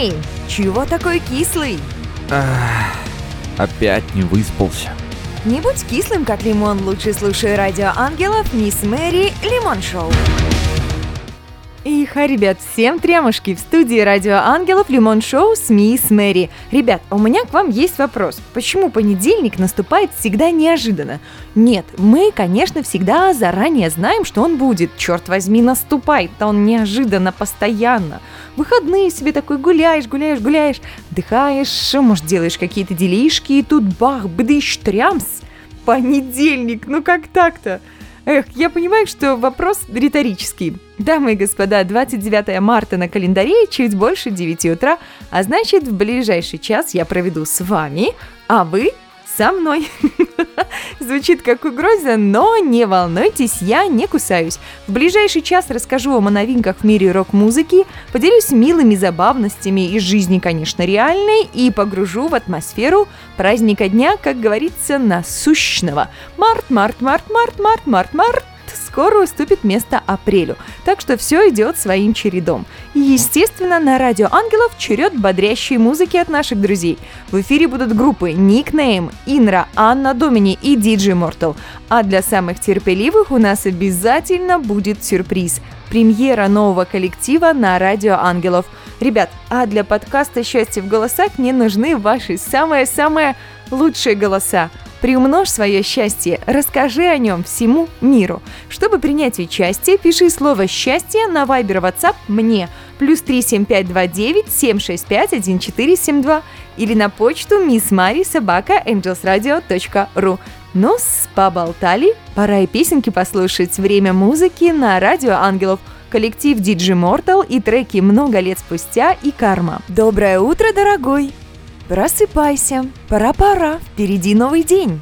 Эй, чего такой кислый? Ах, опять не выспался. Не будь кислым, как лимон, лучше слушай радио ангелов Мисс Мэри Лимон Шоу. Иха, ребят, всем тремушки в студии Радио Ангелов Лимон Шоу с Мисс Мэри. Ребят, у меня к вам есть вопрос. Почему понедельник наступает всегда неожиданно? Нет, мы, конечно, всегда заранее знаем, что он будет. Черт возьми, наступает-то он неожиданно, постоянно. Выходные себе такой гуляешь, гуляешь, гуляешь, отдыхаешь, может, делаешь какие-то делишки, и тут бах, бдыщ, трямс. Понедельник, ну как так-то? Эх, я понимаю, что вопрос риторический. Дамы и господа, 29 марта на календаре чуть больше 9 утра, а значит в ближайший час я проведу с вами, а вы со мной. Звучит как угроза, но не волнуйтесь, я не кусаюсь. В ближайший час расскажу вам о новинках в мире рок-музыки, поделюсь милыми забавностями из жизни, конечно, реальной, и погружу в атмосферу праздника дня, как говорится, насущного. Март, март, март, март, март, март, март скоро уступит место апрелю, так что все идет своим чередом. И, естественно, на Радио Ангелов черед бодрящей музыки от наших друзей. В эфире будут группы Nickname, Инра, Анна Домини и DJ Mortal. А для самых терпеливых у нас обязательно будет сюрприз – премьера нового коллектива на Радио Ангелов. Ребят, а для подкаста «Счастье в голосах» мне нужны ваши самые-самые лучшие голоса. Приумножь свое счастье, расскажи о нем всему миру. Чтобы принять участие, пиши слово «счастье» на Viber WhatsApp мне плюс 37529 765 1472 или на почту angelsradio.ru. Ну, поболтали, пора и песенки послушать. Время музыки на Радио Ангелов – коллектив DJ Mortal и треки «Много лет спустя» и «Карма». Доброе утро, дорогой! Просыпайся, пора-пора, впереди новый день.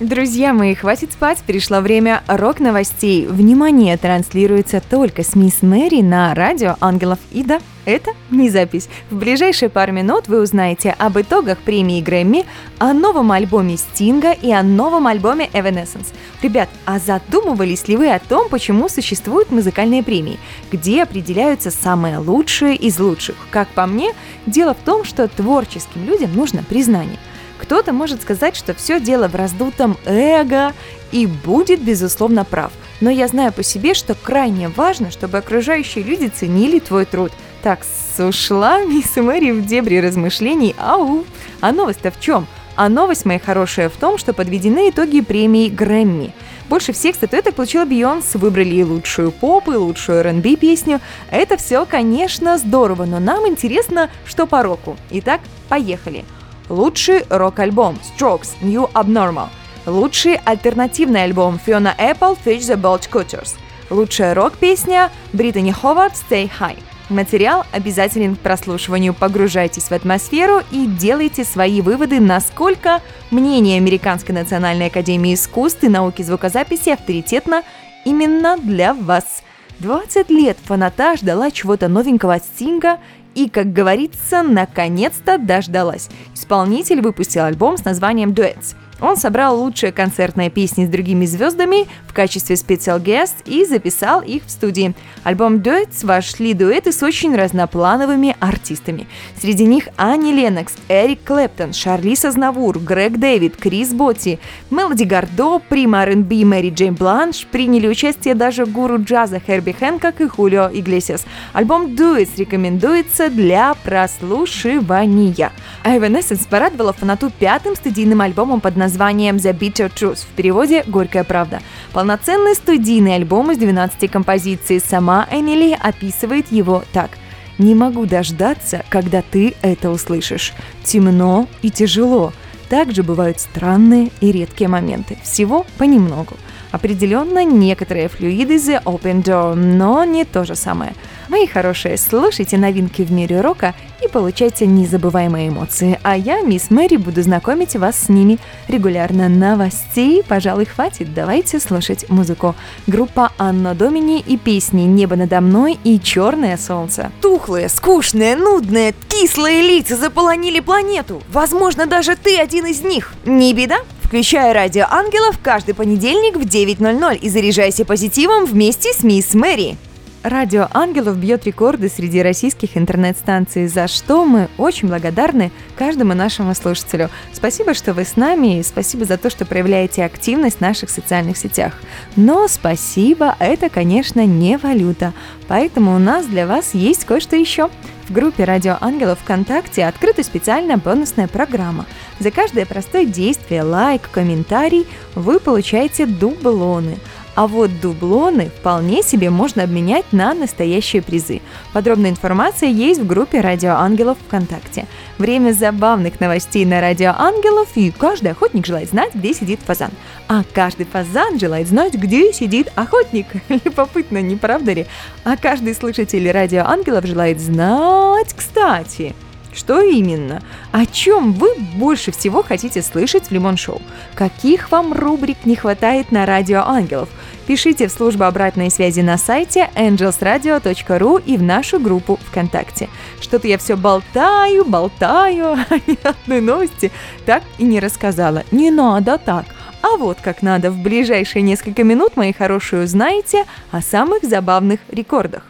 Друзья мои, хватит спать, пришло время рок-новостей. Внимание, транслируется только с Мисс Мэри на радио Ангелов. И да, это не запись. В ближайшие пару минут вы узнаете об итогах премии Грэмми, о новом альбоме Стинга и о новом альбоме Evanescence. Ребят, а задумывались ли вы о том, почему существуют музыкальные премии? Где определяются самые лучшие из лучших? Как по мне, дело в том, что творческим людям нужно признание – кто-то может сказать, что все дело в раздутом эго и будет, безусловно, прав. Но я знаю по себе, что крайне важно, чтобы окружающие люди ценили твой труд. Так, ушла мисс Мэри в дебри размышлений. Ау! А новость-то в чем? А новость моя хорошая в том, что подведены итоги премии Грэмми. Больше всех статуэток получила Бейонс, выбрали и лучшую поп, и лучшую R&B песню. Это все, конечно, здорово, но нам интересно, что по року. Итак, поехали. Лучший рок-альбом Strokes New Abnormal. Лучший альтернативный альбом Fiona Apple Fetch the Bolt Cutters. Лучшая рок-песня Британи Ховард Stay High. Материал обязателен к прослушиванию. Погружайтесь в атмосферу и делайте свои выводы, насколько мнение Американской национальной академии искусств и науки звукозаписи авторитетно именно для вас. 20 лет фаната ждала чего-то новенького от Стинга и, как говорится, наконец-то дождалась. Исполнитель выпустил альбом с названием «Duets». Он собрал лучшие концертные песни с другими звездами в качестве специал гест и записал их в студии. Альбом Duets вошли дуэты с очень разноплановыми артистами. Среди них Ани Ленокс, Эрик Клэптон, Шарлиз Азнавур, Грег Дэвид, Крис Ботти, Мелоди Гардо, Прима R&B Мэри Джейн Бланш, приняли участие даже гуру джаза Херби Хэнкок и Хулио Иглесиас. Альбом Duets рекомендуется для прослушивания. Evanescence порадовала фанату пятым студийным альбомом под названием названием The Bitter Truth, в переводе «Горькая правда». Полноценный студийный альбом из 12 композиций. Сама Эмили описывает его так. «Не могу дождаться, когда ты это услышишь. Темно и тяжело. Также бывают странные и редкие моменты. Всего понемногу. Определенно некоторые флюиды The Open Door, но не то же самое – Мои хорошие, слушайте новинки в мире рока и получайте незабываемые эмоции. А я, мисс Мэри, буду знакомить вас с ними регулярно. Новостей, пожалуй, хватит. Давайте слушать музыку. Группа Анна Домини и песни «Небо надо мной» и «Черное солнце». Тухлые, скучные, нудные, кислые лица заполонили планету. Возможно, даже ты один из них. Не беда, Включай радио ангелов каждый понедельник в 9.00 и заряжайся позитивом вместе с мисс Мэри. Радио Ангелов бьет рекорды среди российских интернет-станций, за что мы очень благодарны каждому нашему слушателю. Спасибо, что вы с нами, и спасибо за то, что проявляете активность в наших социальных сетях. Но спасибо, это, конечно, не валюта, поэтому у нас для вас есть кое-что еще. В группе Радио Ангелов ВКонтакте открыта специальная бонусная программа. За каждое простое действие, лайк, комментарий вы получаете дублоны – а вот дублоны вполне себе можно обменять на настоящие призы. Подробная информация есть в группе Радио Ангелов ВКонтакте. Время забавных новостей на Радио Ангелов, и каждый охотник желает знать, где сидит фазан. А каждый фазан желает знать, где сидит охотник. Любопытно, не правда ли? А каждый слушатель Радио Ангелов желает знать, кстати, что именно? О чем вы больше всего хотите слышать в Лимон Шоу? Каких вам рубрик не хватает на Радио Ангелов? Пишите в службу обратной связи на сайте angelsradio.ru и в нашу группу ВКонтакте. Что-то я все болтаю, болтаю, а ни одной новости так и не рассказала. Не надо так. А вот как надо. В ближайшие несколько минут, мои хорошие, узнаете о самых забавных рекордах.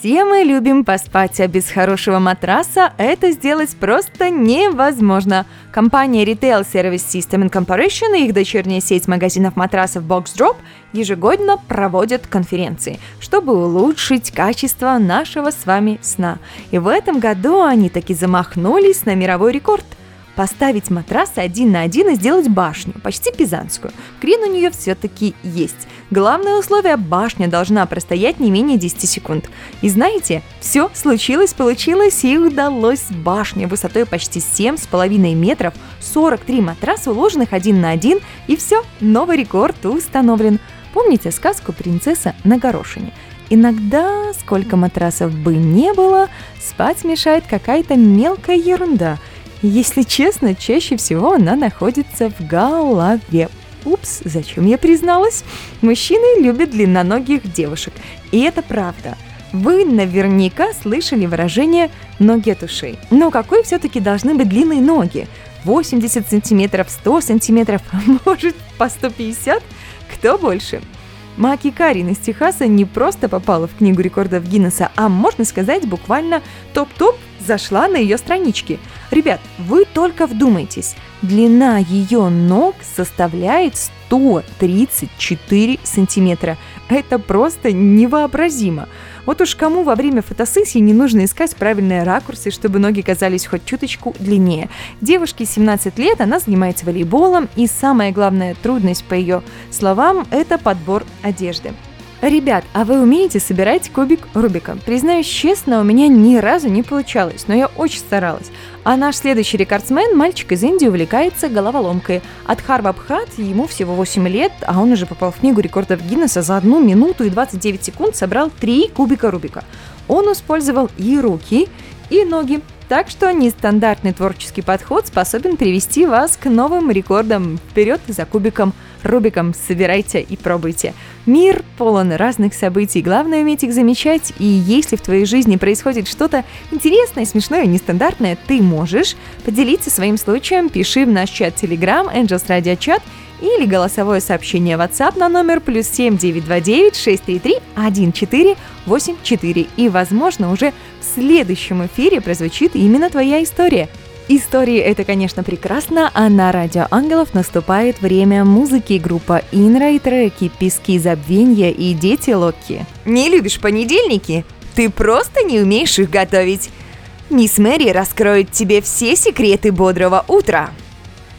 Все мы любим поспать, а без хорошего матраса это сделать просто невозможно. Компания Retail Service System Incorporation и их дочерняя сеть магазинов матрасов Box Drop ежегодно проводят конференции, чтобы улучшить качество нашего с вами сна. И в этом году они таки замахнулись на мировой рекорд – поставить матрасы один на один и сделать башню, почти пизанскую. Крин у нее все-таки есть. Главное условие – башня должна простоять не менее 10 секунд. И знаете, все случилось, получилось и удалось. Башня высотой почти 7,5 метров, 43 матраса, уложенных один на один, и все, новый рекорд установлен. Помните сказку «Принцесса на горошине»? Иногда, сколько матрасов бы не было, спать мешает какая-то мелкая ерунда – если честно, чаще всего она находится в голове. Упс, зачем я призналась? Мужчины любят длинноногих девушек. И это правда. Вы наверняка слышали выражение «ноги от ушей». Но какой все-таки должны быть длинные ноги? 80 сантиметров, 100 сантиметров, а может по 150? Кто больше? Маки Карин из Техаса не просто попала в книгу рекордов Гиннесса, а можно сказать буквально топ-топ зашла на ее странички. Ребят, вы только вдумайтесь, длина ее ног составляет 134 сантиметра. Это просто невообразимо. Вот уж кому во время фотосессии не нужно искать правильные ракурсы, чтобы ноги казались хоть чуточку длиннее. Девушке 17 лет, она занимается волейболом, и самая главная трудность, по ее словам, это подбор одежды. Ребят, а вы умеете собирать кубик Рубика? Признаюсь честно, у меня ни разу не получалось, но я очень старалась. А наш следующий рекордсмен, мальчик из Индии, увлекается головоломкой. От Харвабхат ему всего 8 лет, а он уже попал в книгу рекордов Гиннесса за 1 минуту и 29 секунд собрал 3 кубика Рубика. Он использовал и руки, и ноги. Так что нестандартный творческий подход способен привести вас к новым рекордам. Вперед за кубиком Рубиком собирайте и пробуйте. Мир полон разных событий, главное уметь их замечать, и если в твоей жизни происходит что-то интересное, смешное, нестандартное, ты можешь поделиться своим случаем, пиши в наш чат Telegram Angels Radio Chat или голосовое сообщение WhatsApp на номер плюс 7929 633 1484. И, возможно, уже в следующем эфире прозвучит именно твоя история – Истории — это, конечно, прекрасно, а на Радио Ангелов наступает время музыки группа Инра и треки «Пески забвенья» и «Дети Локи». Не любишь понедельники? Ты просто не умеешь их готовить. Мисс Мэри раскроет тебе все секреты бодрого утра.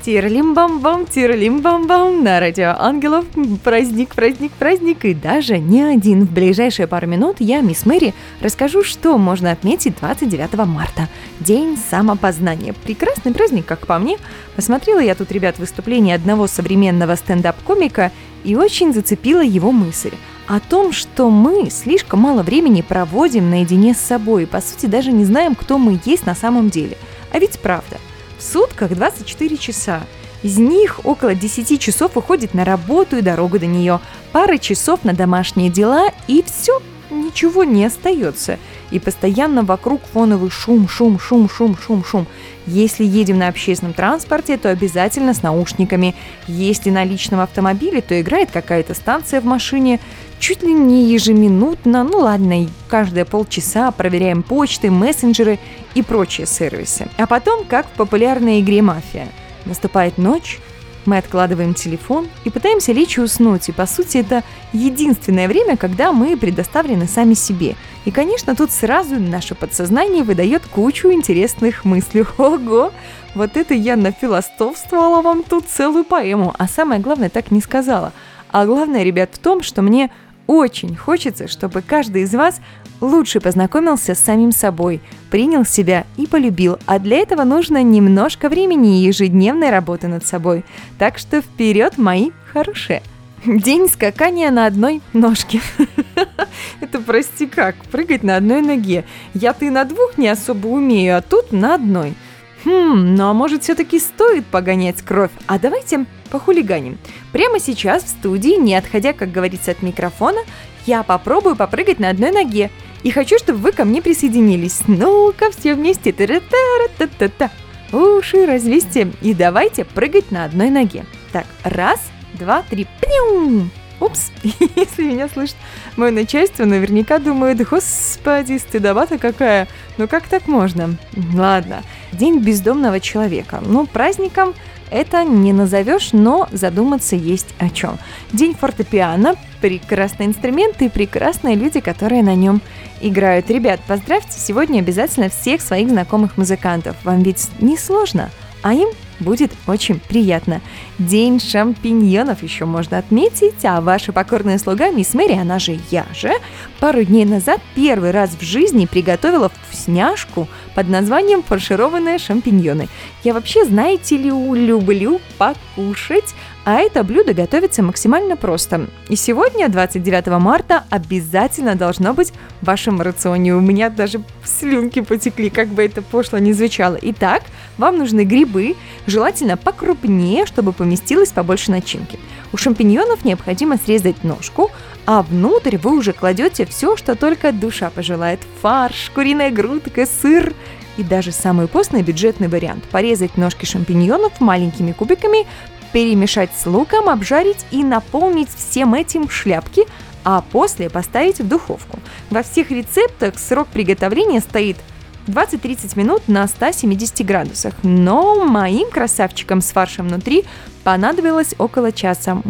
Тирлим-бам-бам, тирлим-бам-бам на радио Ангелов. Праздник, праздник, праздник. И даже не один. В ближайшие пару минут я, мисс Мэри, расскажу, что можно отметить 29 марта. День самопознания. Прекрасный праздник, как по мне. Посмотрела я тут, ребят, выступление одного современного стендап-комика и очень зацепила его мысль о том, что мы слишком мало времени проводим наедине с собой и, по сути, даже не знаем, кто мы есть на самом деле. А ведь правда – в сутках 24 часа. Из них около 10 часов уходит на работу и дорогу до нее, пара часов на домашние дела и все, ничего не остается. И постоянно вокруг фоновый шум, шум, шум, шум, шум, шум. Если едем на общественном транспорте, то обязательно с наушниками. Если на личном автомобиле, то играет какая-то станция в машине. Чуть ли не ежеминутно, ну ладно, каждые полчаса проверяем почты, мессенджеры и прочие сервисы. А потом, как в популярной игре «Мафия». Наступает ночь, мы откладываем телефон и пытаемся лечь и уснуть, и по сути это единственное время, когда мы предоставлены сами себе. И, конечно, тут сразу наше подсознание выдает кучу интересных мыслей. Ого! Вот это я нафилостовствовала вам тут целую поэму, а самое главное так не сказала. А главное, ребят, в том, что мне очень хочется, чтобы каждый из вас лучше познакомился с самим собой, принял себя и полюбил, а для этого нужно немножко времени и ежедневной работы над собой. Так что вперед, мои хорошие! День скакания на одной ножке. Это, прости как, прыгать на одной ноге. Я-то и на двух не особо умею, а тут на одной. Хм, ну а может все-таки стоит погонять кровь? А давайте похулиганим. Прямо сейчас в студии, не отходя, как говорится, от микрофона, я попробую попрыгать на одной ноге. И хочу, чтобы вы ко мне присоединились. Ну-ка, все вместе. Та-та-та-та-та. Уши развесьте и давайте прыгать на одной ноге. Так, раз, два, три. Пню! Упс, если меня слышит мое начальство, наверняка думает, господи, стыдоба-то какая. Ну как так можно? Ладно, День бездомного человека. Ну, праздником это не назовешь, но задуматься есть о чем. День фортепиано – прекрасный инструмент и прекрасные люди, которые на нем играют. Ребят, поздравьте сегодня обязательно всех своих знакомых музыкантов. Вам ведь не сложно, а им будет очень приятно. День шампиньонов еще можно отметить, а ваша покорная слуга мисс Мэри, она же я же, пару дней назад первый раз в жизни приготовила вкусняшку под названием фаршированные шампиньоны. Я вообще, знаете ли, люблю покушать, а это блюдо готовится максимально просто. И сегодня, 29 марта, обязательно должно быть в вашем рационе. У меня даже слюнки потекли, как бы это пошло не звучало. Итак, вам нужны грибы, желательно покрупнее, чтобы поместилось побольше начинки. У шампиньонов необходимо срезать ножку, а внутрь вы уже кладете все, что только душа пожелает. Фарш, куриная грудка, сыр и даже самый постный бюджетный вариант – порезать ножки шампиньонов маленькими кубиками, перемешать с луком, обжарить и наполнить всем этим шляпки, а после поставить в духовку. Во всех рецептах срок приготовления стоит 20-30 минут на 170 градусах, но моим красавчикам с фаршем внутри понадобилось около часа.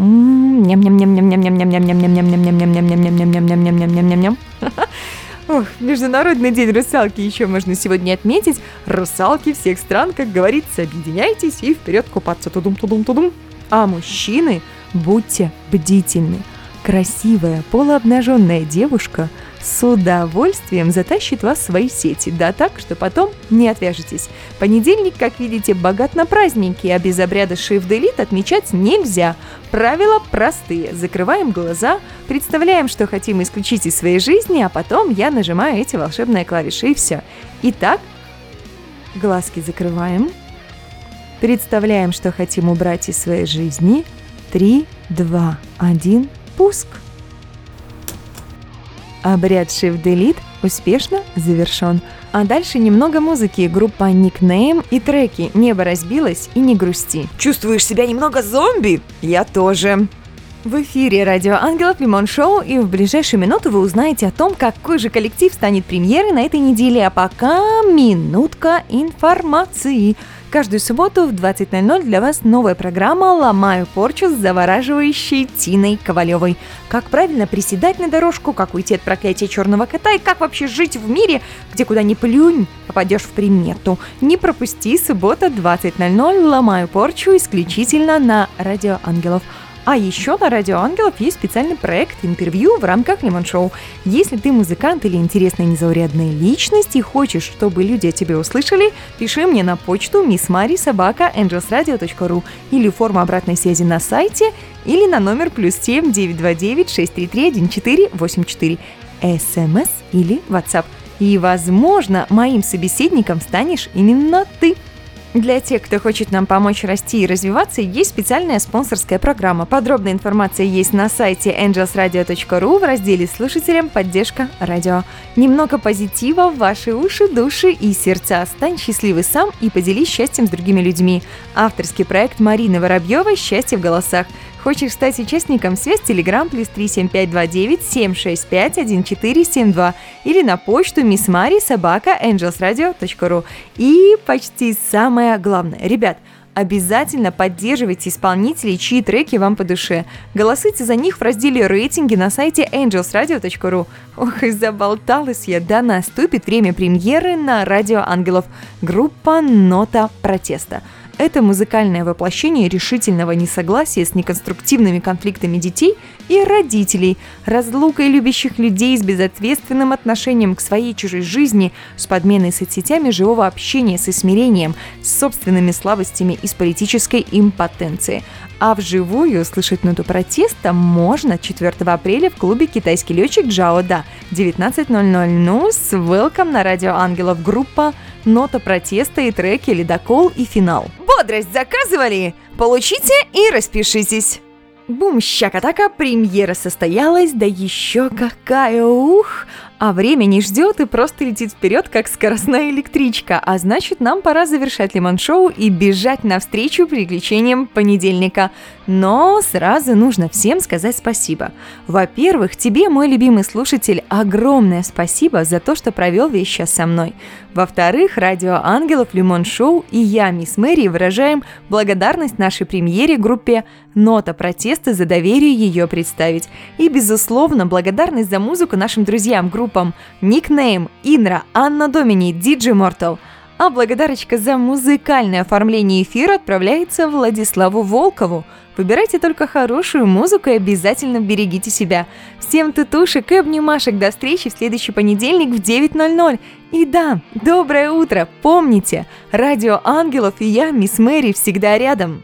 Ох, Международный день русалки еще можно сегодня отметить. Русалки всех стран, как говорится, объединяйтесь и вперед купаться. Тудум-тудум-тудум. А мужчины, будьте бдительны. Красивая полуобнаженная девушка – с удовольствием затащит вас в свои сети, да так, что потом не отвяжетесь. Понедельник, как видите, богат на праздники, а без обряда Shift Delete отмечать нельзя. Правила простые. Закрываем глаза, представляем, что хотим исключить из своей жизни, а потом я нажимаю эти волшебные клавиши и все. Итак, глазки закрываем, представляем, что хотим убрать из своей жизни. Три, два, один, пуск. Обряд Shift Delete успешно завершен. А дальше немного музыки, группа Nickname и треки «Небо разбилось» и «Не грусти». Чувствуешь себя немного зомби? Я тоже. В эфире Радио Ангелов Лимон Шоу, и в ближайшую минуту вы узнаете о том, какой же коллектив станет премьерой на этой неделе. А пока минутка информации. Каждую субботу в 20.00 для вас новая программа «Ломаю порчу» с завораживающей Тиной Ковалевой. Как правильно приседать на дорожку, как уйти от проклятия черного кота и как вообще жить в мире, где куда ни плюнь, попадешь в примету. Не пропусти суббота 20.00 «Ломаю порчу» исключительно на Радио Ангелов. А еще на Радио Ангелов есть специальный проект интервью в рамках Лимон Шоу. Если ты музыкант или интересная незаурядная личность и хочешь, чтобы люди о тебе услышали, пиши мне на почту missmari.sobaka.angelsradio.ru или форму обратной связи на сайте или на номер плюс 7 929 633 1484 смс или WhatsApp. И, возможно, моим собеседником станешь именно ты. Для тех, кто хочет нам помочь расти и развиваться, есть специальная спонсорская программа. Подробная информация есть на сайте angelsradio.ru в разделе «Слушателям. Поддержка. Радио». Немного позитива в ваши уши, души и сердца. Стань счастливый сам и поделись счастьем с другими людьми. Авторский проект Марины Воробьевой «Счастье в голосах». Хочешь стать участником? Связь Telegram плюс 37529 765 1472 или на почту missmari собака angelsradio.ru. И почти самое главное. Ребят, Обязательно поддерживайте исполнителей, чьи треки вам по душе. Голосуйте за них в разделе «Рейтинги» на сайте angelsradio.ru. Ох, и заболталась я, да наступит время премьеры на Радио Ангелов. Группа «Нота протеста». Это музыкальное воплощение решительного несогласия с неконструктивными конфликтами детей и родителей, разлукой любящих людей с безответственным отношением к своей чужой жизни, с подменой соцсетями живого общения, с смирением, с собственными слабостями и с политической импотенцией. А вживую услышать ноту протеста можно 4 апреля в клубе «Китайский летчик Джао Да» 19.00. Ну, с welcome на Радио Ангелов группа нота протеста и треки «Ледокол» и «Финал». Бодрость заказывали? Получите и распишитесь. Бум, щакатака, премьера состоялась, да еще какая, ух! А время не ждет и просто летит вперед, как скоростная электричка. А значит, нам пора завершать лимон-шоу и бежать навстречу приключениям понедельника. Но сразу нужно всем сказать спасибо. Во-первых, тебе, мой любимый слушатель, огромное спасибо за то, что провел весь час со мной. Во-вторых, Радио Ангелов, Лимон Шоу и я, мисс Мэри, выражаем благодарность нашей премьере группе «Нота протеста» за доверие ее представить. И, безусловно, благодарность за музыку нашим друзьям группы группам Никнейм, Инра, Анна Домини, Диджи Мортал. А благодарочка за музыкальное оформление эфира отправляется Владиславу Волкову. Выбирайте только хорошую музыку и обязательно берегите себя. Всем тутушек и обнимашек до встречи в следующий понедельник в 9.00. И да, доброе утро! Помните, Радио Ангелов и я, Мисс Мэри, всегда рядом.